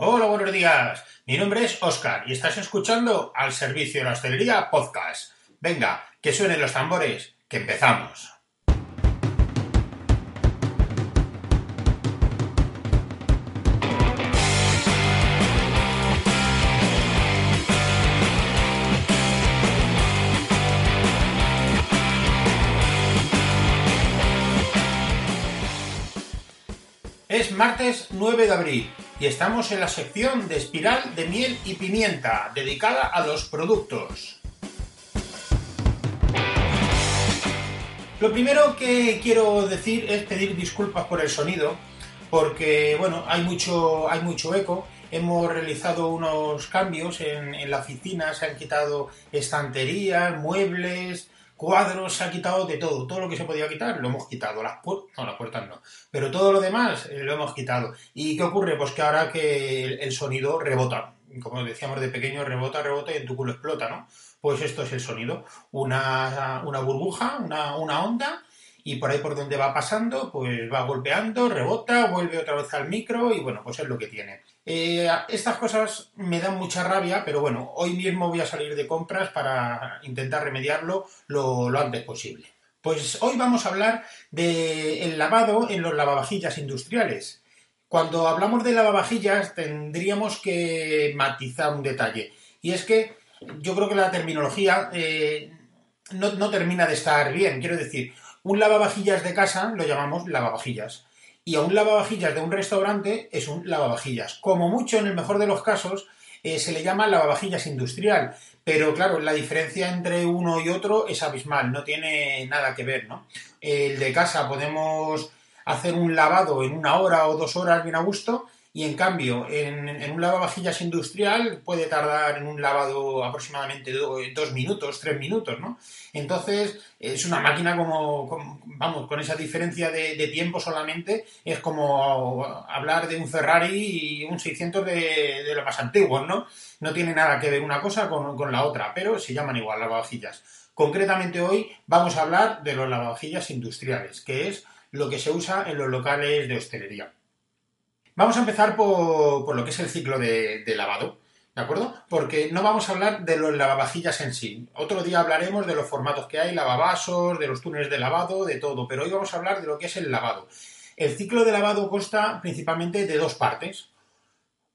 Hola, buenos días. Mi nombre es Oscar y estás escuchando al servicio de la hostelería podcast. Venga, que suenen los tambores, que empezamos. Es martes 9 de abril y estamos en la sección de espiral de miel y pimienta, dedicada a los productos. Lo primero que quiero decir es pedir disculpas por el sonido, porque bueno, hay mucho, hay mucho eco. Hemos realizado unos cambios en, en la oficina, se han quitado estanterías, muebles, cuadros, se ha quitado de todo. Todo lo que se podía quitar lo hemos quitado. Las puertas, no, las puertas no. Pero todo lo demás eh, lo hemos quitado. ¿Y qué ocurre? Pues que ahora que el, sonido rebota. Como decíamos de pequeño, rebota, rebota y en tu culo explota, ¿no? Pues esto es el sonido. Una, una burbuja, una, una onda y por ahí por donde va pasando, pues va golpeando, rebota, vuelve otra vez al micro y bueno, pues es lo que tiene. Eh, estas cosas me dan mucha rabia, pero bueno, hoy mismo voy a salir de compras para intentar remediarlo lo, antes posible. Pues hoy vamos a hablar del lavado en los lavavajillas industriales. Cuando hablamos de lavavajillas tendríamos que matizar un detalle. Y es que yo creo que la terminología eh, no, no termina de estar bien. Quiero decir, un lavavajillas de casa lo llamamos lavavajillas. Y a un lavavajillas de un restaurante es un lavavajillas. Como mucho, en el mejor de los casos, eh, se le llama lavavajillas industrial. Pero claro, la diferencia entre uno y otro es abismal, no tiene nada que ver, ¿no? El de casa podemos hacer un lavado en una hora o dos horas bien a gusto y en cambio, en, un lavavajillas industrial puede tardar en un lavado aproximadamente dos minutos, tres minutos, ¿no? Entonces, es una máquina como, vamos, con esa diferencia de, tiempo solamente, es como hablar de un Ferrari y un 600 de, de los más antiguos, ¿no? No tiene nada que ver una cosa con, con la otra, pero se llaman igual lavavajillas. Concretamente hoy vamos a hablar de los lavavajillas industriales, que es lo que se usa en los locales de hostelería. Vamos a empezar por, lo que es el ciclo de, lavado, ¿de acuerdo? Porque no vamos a hablar de los lavavajillas en sí. Otro día hablaremos de los formatos que hay, lavavasos, de los túneles de lavado, de todo, pero hoy vamos a hablar de lo que es el lavado. El ciclo de lavado consta principalmente de dos partes.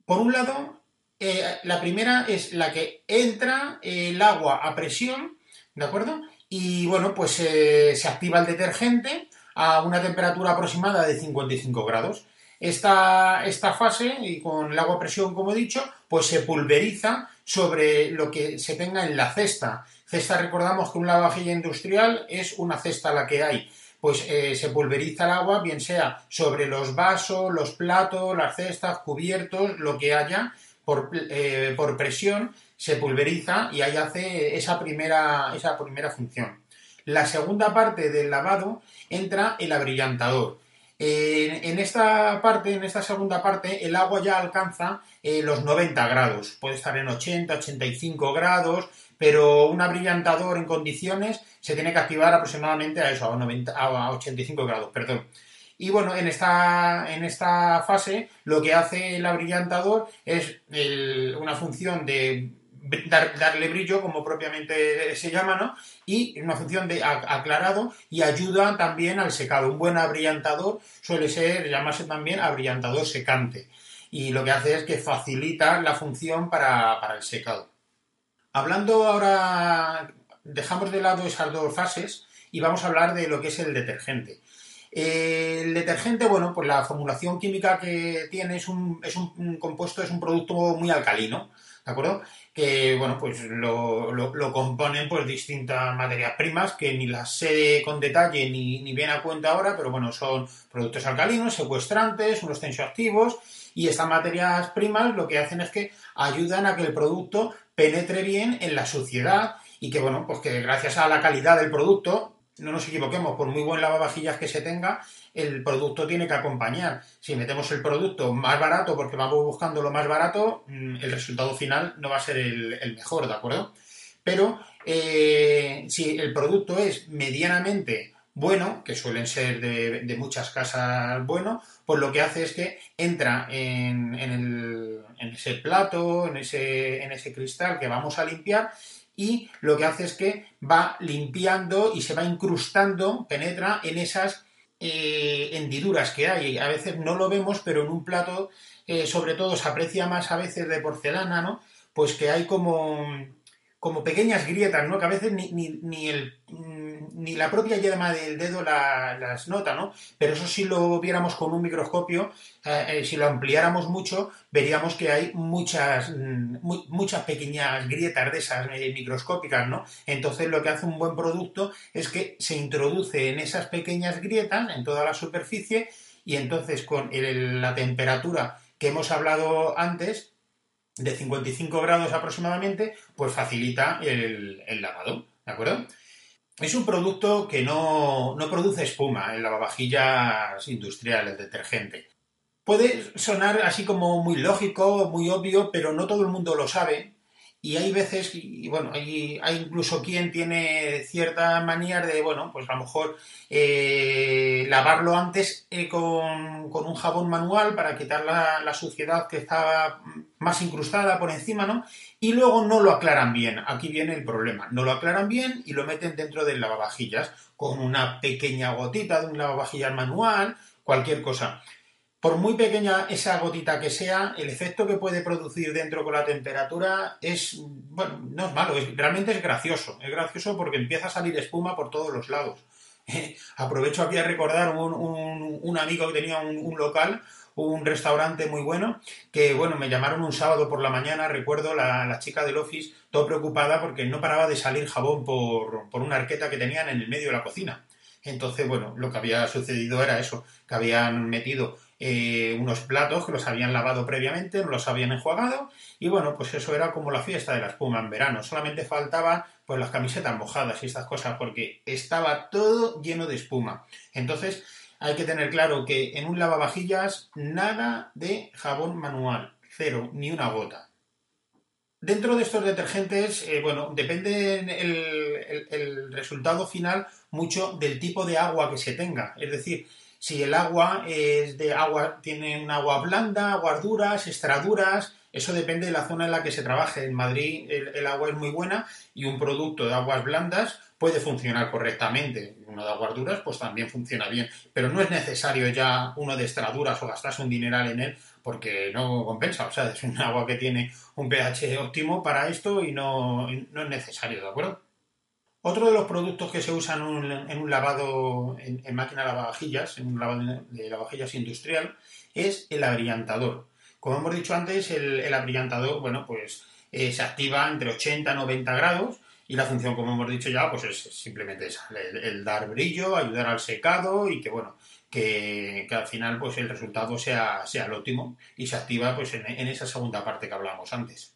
Por un lado, eh, la primera es la que entra el agua a presión, ¿de acuerdo? Y bueno, pues eh, se activa el detergente a una temperatura aproximada de 55 grados. Esta, esta fase, y con el agua a presión, como he dicho, pues se pulveriza sobre lo que se tenga en la cesta. Cesta, recordamos que un lavavajilla industrial es una cesta la que hay. Pues eh, se pulveriza el agua, bien sea sobre los vasos, los platos, las cestas, cubiertos, lo que haya, por, eh, por presión, se pulveriza y ahí hace esa primera, esa primera función. La segunda parte del lavado entra el abrillantador en esta parte, en esta segunda parte, el agua ya alcanza eh, los 90 grados. Puede estar en 80, 85 grados, pero un abrillantador en condiciones se tiene que activar aproximadamente a eso, a, 90, a 85 grados, perdón. Y bueno, en esta, en esta fase lo que hace el abrillantador es una función de darle brillo, como propiamente se llama, ¿no? Y una función de aclarado y ayuda también al secado. Un buen abrillantador suele ser, llamarse también abrillantador secante. Y lo que hace es que facilita la función para, el secado. Hablando ahora, dejamos de lado esas dos fases y vamos a hablar de lo que es el detergente. El detergente, bueno, pues la formulación química que tiene es un, es un compuesto, es un producto muy alcalino, ¿de acuerdo? que bueno, pues lo, lo, componen pues distintas materias primas que ni las sé con detalle ni, ni bien a cuenta ahora, pero bueno, son productos alcalinos, secuestrantes, unos tensioactivos Y estas materias primas lo que hacen es que ayudan a que el producto penetre bien en la suciedad y que, bueno, pues que gracias a la calidad del producto, no nos equivoquemos, por muy buen lavavajillas que se tenga, el producto tiene que acompañar. Si metemos el producto más barato porque vamos buscando lo más barato, mm, el resultado final no va a ser el, mejor, ¿de acuerdo? Pero eh, si el producto es medianamente bueno, que suelen ser de, muchas casas bueno, pues lo que hace es que entra en, ese plato, en ese, en ese cristal que vamos a limpiar y lo que hace es que va limpiando y se va incrustando, penetra en esas eh, hendiduras que hay. A veces no lo vemos, pero en un plato, eh, sobre todo, se aprecia más a veces de porcelana, ¿no? Pues que hay como, como pequeñas grietas, ¿no? Que a veces ni, ni, ni el ni la propia yema del dedo las nota, ¿no? Pero eso si lo viéramos con un microscopio, eh, eh, si lo ampliáramos mucho, veríamos que hay muchas, mm, muchas pequeñas grietas de esas eh, microscópicas, ¿no? Entonces lo que hace un buen producto es que se introduce en esas pequeñas grietas, en toda la superficie, y entonces con la temperatura que hemos hablado antes, de 55 grados aproximadamente, pues facilita el, el lavado, ¿de acuerdo? Es un producto que no, produce espuma en lavavajillas industriales, detergente. Puede sonar así como muy lógico, muy obvio, pero no todo el mundo lo sabe. Y hay veces, y bueno, hay, hay incluso quien tiene cierta manía de, bueno, pues a lo mejor eh, lavarlo antes eh, con, un jabón manual para quitar la, suciedad que estaba más incrustada por encima, ¿no? Y luego no lo aclaran bien. Aquí viene el problema. No lo aclaran bien y lo meten dentro del lavavajillas con una pequeña gotita de un lavavajillas manual, cualquier cosa. Por muy pequeña esa gotita que sea, el efecto que puede producir dentro con la temperatura es, bueno, no es malo, realmente es gracioso. Es gracioso porque empieza a salir espuma por todos los lados. aprovecho aquí a recordar un, un, amigo que tenía un, local, un restaurante muy bueno, que bueno, me llamaron un sábado por la mañana, recuerdo la, la chica del office, todo preocupada porque no paraba de salir jabón por, por una arqueta que tenían en el medio de la cocina. Entonces, bueno, lo que había sucedido era eso, que habían metido eh, unos platos que los habían lavado previamente, los habían enjuagado y bueno, pues eso era como la fiesta de la espuma en verano. Solamente faltaba pues las camisetas mojadas y estas cosas, porque estaba todo lleno de espuma. Entonces, hay que tener claro que en un lavavajillas nada de jabón manual, cero, ni una gota. Dentro de estos detergentes, eh, bueno, depende el, resultado final mucho del tipo de agua que se tenga. Es decir, si el agua es de agua, tiene un agua blanda, aguas duras, extraduras, eso depende de la zona en la que se trabaje. En Madrid el, agua es muy buena y un producto de aguas blandas puede funcionar correctamente. Uno de aguas duras pues también funciona bien. Pero no es necesario ya uno de extraduras o gastarse un dineral en él porque no compensa. O sea, es un agua que tiene un pH óptimo para esto y no, no es necesario, ¿de acuerdo? Otro de los productos que se usan en un, lavado en, máquina lavavajillas, en un lavado de lavavajillas industrial, es el abrillantador. Como hemos dicho antes, el, el abrillantador, bueno, pues eh, se activa entre 80 y 90 grados y la función, como hemos dicho ya, pues es simplemente esa, el, dar brillo, ayudar al secado y que, bueno, que, al final pues el resultado sea, sea el óptimo y se activa pues en, en esa segunda parte que hablábamos antes.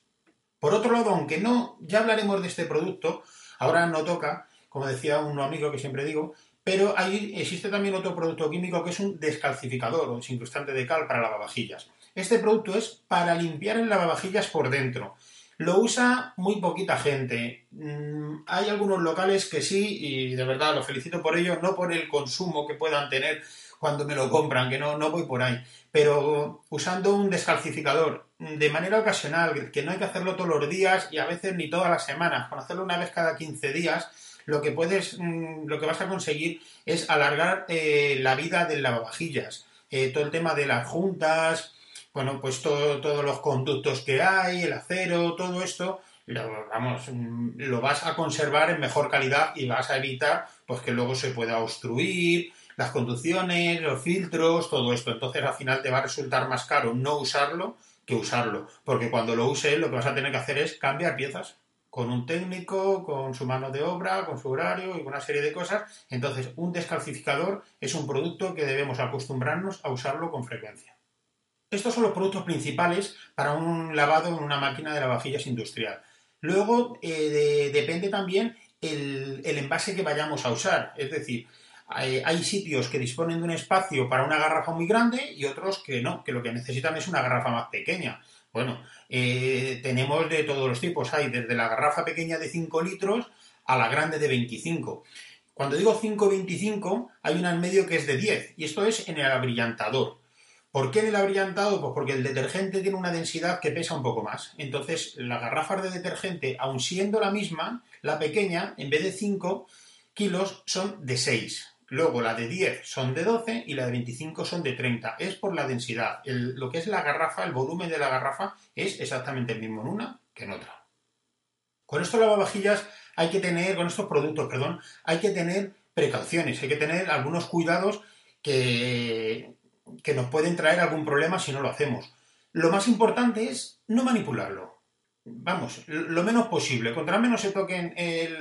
Por otro lado, aunque no, ya hablaremos de este producto, ahora no toca, como decía un amigo que siempre digo, pero ahí existe también otro producto químico que es un descalcificador o desincrustante de cal para lavavajillas. Este producto es para limpiar el lavavajillas por dentro. Lo usa muy poquita gente. Mm, hay algunos locales que sí, y de verdad los felicito por ello, no por el consumo que puedan tener cuando me lo compran, que no, no voy por ahí, pero usando un descalcificador de manera ocasional, que no hay que hacerlo todos los días y a veces ni todas las semanas, con hacerlo una vez cada 15 días, lo que puedes, mm, lo que vas a conseguir es alargar eh, la vida del lavavajillas. Eh, todo el tema de las juntas, bueno, pues todos los conductos que hay, el acero, todo esto, lo, vamos, mm, lo vas a conservar en mejor calidad y vas a evitar pues que luego se pueda obstruir las conducciones, los filtros, todo esto. Entonces al final te va a resultar más caro no usarlo que usarlo, porque cuando lo uses lo que vas a tener que hacer es cambiar piezas con un técnico, con su mano de obra, con su horario y con una serie de cosas. Entonces, un descalcificador es un producto que debemos acostumbrarnos a usarlo con frecuencia. Estos son los productos principales para un lavado en una máquina de lavavajillas industrial. Luego eh, depende también el, envase que vayamos a usar. Es decir, hay, sitios que disponen de un espacio para una garrafa muy grande y otros que no, que lo que necesitan es una garrafa más pequeña. Bueno, eh, tenemos de todos los tipos. Hay desde la garrafa pequeña de 5 litros a la grande de 25. Cuando digo 5,25 hay una en medio que es de 10 y esto es en el abrillantador. ¿Por qué en el abrillantado? Pues porque el detergente tiene una densidad que pesa un poco más. Entonces, las garrafas de detergente, aun siendo la misma, la pequeña, en vez de 5 kilos, son de 6. Luego la de 10 son de 12 y la de 25 son de 30. Es por la densidad. lo que es la garrafa, el volumen de la garrafa es exactamente el mismo en una que en otra. Con estos lavavajillas hay que tener, con estos productos, perdón, hay que tener precauciones, hay que tener algunos cuidados que, que nos pueden traer algún problema si no lo hacemos. Lo más importante es no manipularlo. Vamos, lo menos posible. Contra menos se toquen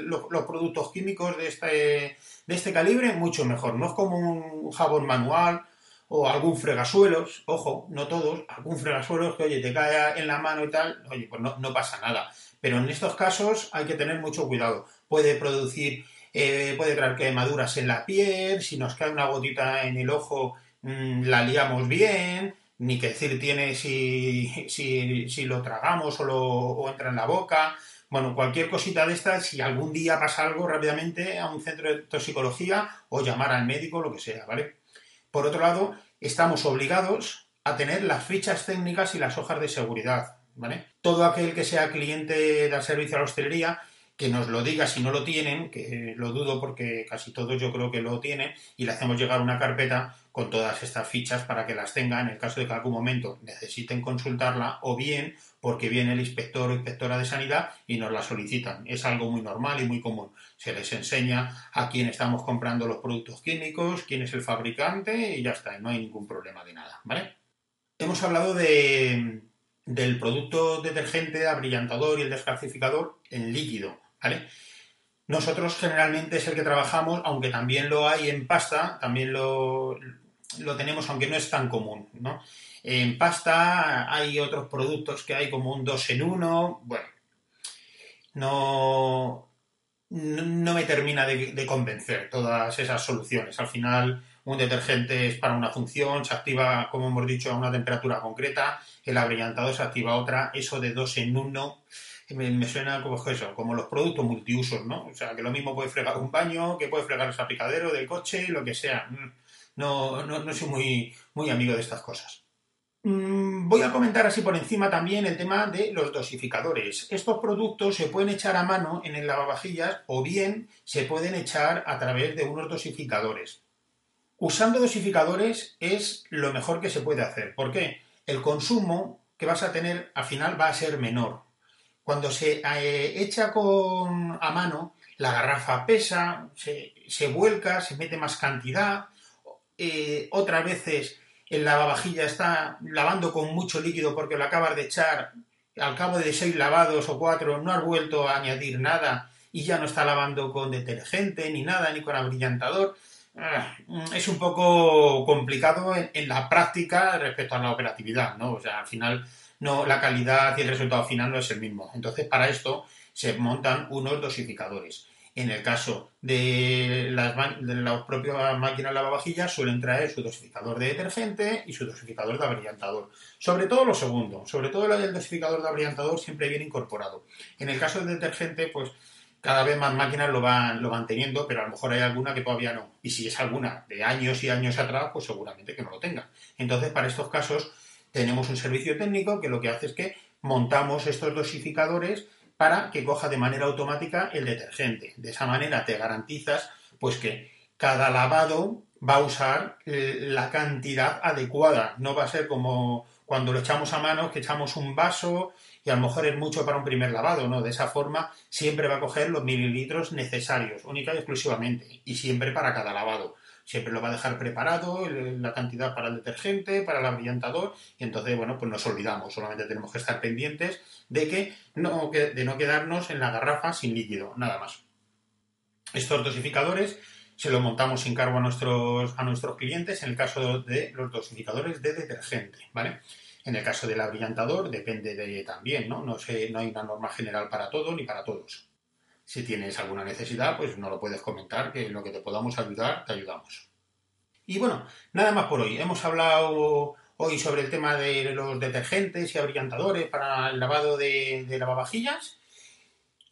los, productos químicos de este, de este calibre, mucho mejor. No es como un jabón manual o algún fregasuelos, ojo, no todos, algún fregasuelos que, oye, te cae en la mano y tal, oye, pues no, pasa nada. Pero en estos casos hay que tener mucho cuidado. Puede producir, eh, puede traer quemaduras en la piel, si nos cae una gotita en el ojo, Mm, la liamos bien, ni que decir tiene si, si, lo tragamos o, lo, entra en la boca. Bueno, cualquier cosita de estas, si algún día pasa algo rápidamente a un centro de toxicología o llamar al médico, lo que sea, ¿vale? Por otro lado, estamos obligados a tener las fichas técnicas y las hojas de seguridad, ¿vale? Todo aquel que sea cliente del servicio a la hostelería que nos lo diga si no lo tienen, que lo dudo porque casi todos yo creo que lo tienen, y le hacemos llegar una carpeta con todas estas fichas para que las tenga en el caso de que algún momento necesiten consultarla o bien porque viene el inspector o inspectora de sanidad y nos la solicitan. Es algo muy normal y muy común. Se les enseña a quién estamos comprando los productos químicos, quién es el fabricante y ya está, no hay ningún problema de nada, ¿vale? Hemos hablado de, del producto detergente, abrillantador y el descalcificador en líquido. Nosotros generalmente es el que trabajamos, aunque también lo hay en pasta, también lo, tenemos, aunque no es tan común, En pasta hay otros productos que hay como un 2 en 1, bueno, no, no me termina de, convencer todas esas soluciones. Al final, un detergente es para una función, se activa, como hemos dicho, a una temperatura concreta, el abrillantado se activa otra, eso de 2 en 1 me, suena como eso, como los productos multiusos, ¿no? O sea, que lo mismo puede fregar un baño, que puede fregar el salpicadero del coche, lo que sea. Mm, no, no, no soy muy, muy amigo de estas cosas. Mm, voy a comentar así por encima también el tema de los dosificadores. Estos productos se pueden echar a mano en el lavavajillas o bien se pueden echar a través de unos dosificadores. Usando dosificadores es lo mejor que se puede hacer. ¿Por qué? El consumo que vas a tener al final va a ser menor. Cuando se eh, echa con, a mano, la garrafa pesa, se, vuelca, se mete más cantidad. Eh, otras veces el lavavajilla está lavando con mucho líquido porque lo acabas de echar. Al cabo de seis lavados o cuatro no has vuelto a añadir nada y ya no está lavando con detergente ni nada, ni con abrillantador. Ah, es un poco complicado en, en, la práctica respecto a la operatividad, ¿no? O sea, al final no, la calidad y el resultado final no es el mismo. Entonces, para esto se montan unos dosificadores. En el caso de las, de las propias máquinas lavavajillas suelen traer su dosificador de detergente y su dosificador de abrillantador. Sobre todo lo segundo, sobre todo el dosificador de abrillantador siempre viene incorporado. En el caso del detergente, pues cada vez más máquinas lo van, lo van teniendo, pero a lo mejor hay alguna que todavía no. Y si es alguna de años y años atrás, pues seguramente que no lo tenga. Entonces, para estos casos, tenemos un servicio técnico que lo que hace es que montamos estos dosificadores para que coja de manera automática el detergente. De esa manera te garantizas pues que cada lavado va a usar eh, la cantidad adecuada. No va a ser como cuando lo echamos a mano, que echamos un vaso y a lo mejor es mucho para un primer lavado, ¿no? De esa forma siempre va a coger los mililitros necesarios, única y exclusivamente, y siempre para cada lavado siempre lo va a dejar preparado, la cantidad para el detergente, para el abrillantador, y entonces, bueno, pues nos olvidamos, solamente tenemos que estar pendientes de que no, de no quedarnos en la garrafa sin líquido, nada más. Estos dosificadores se lo montamos sin cargo a nuestros, a nuestros clientes en el caso de los dosificadores de detergente, ¿vale? En el caso del abrillantador depende de también, ¿no? No, sé, no hay una norma general para todo ni para todos. Si tienes alguna necesidad, pues no lo puedes comentar, que en lo que te podamos ayudar, te ayudamos. Y bueno, nada más por hoy. Hemos hablado hoy sobre el tema de los detergentes y abrillantadores para el lavado de, de lavavajillas.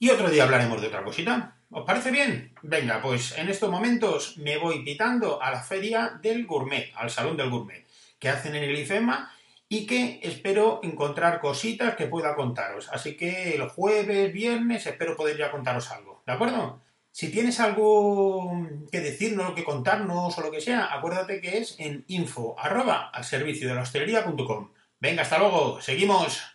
Y otro día hablaremos de otra cosita. ¿Os parece bien? Venga, pues en estos momentos me voy pitando a la feria del gourmet, al salón del gourmet, que hacen en el IFEMA y que espero encontrar cositas que pueda contaros. Así que el jueves, viernes, espero poder ya contaros algo. ¿De acuerdo? Si tienes algo que decirnos, que contarnos o lo que sea, acuérdate que es en info arroba al servicio de la hostelería.com. Venga, hasta luego, seguimos.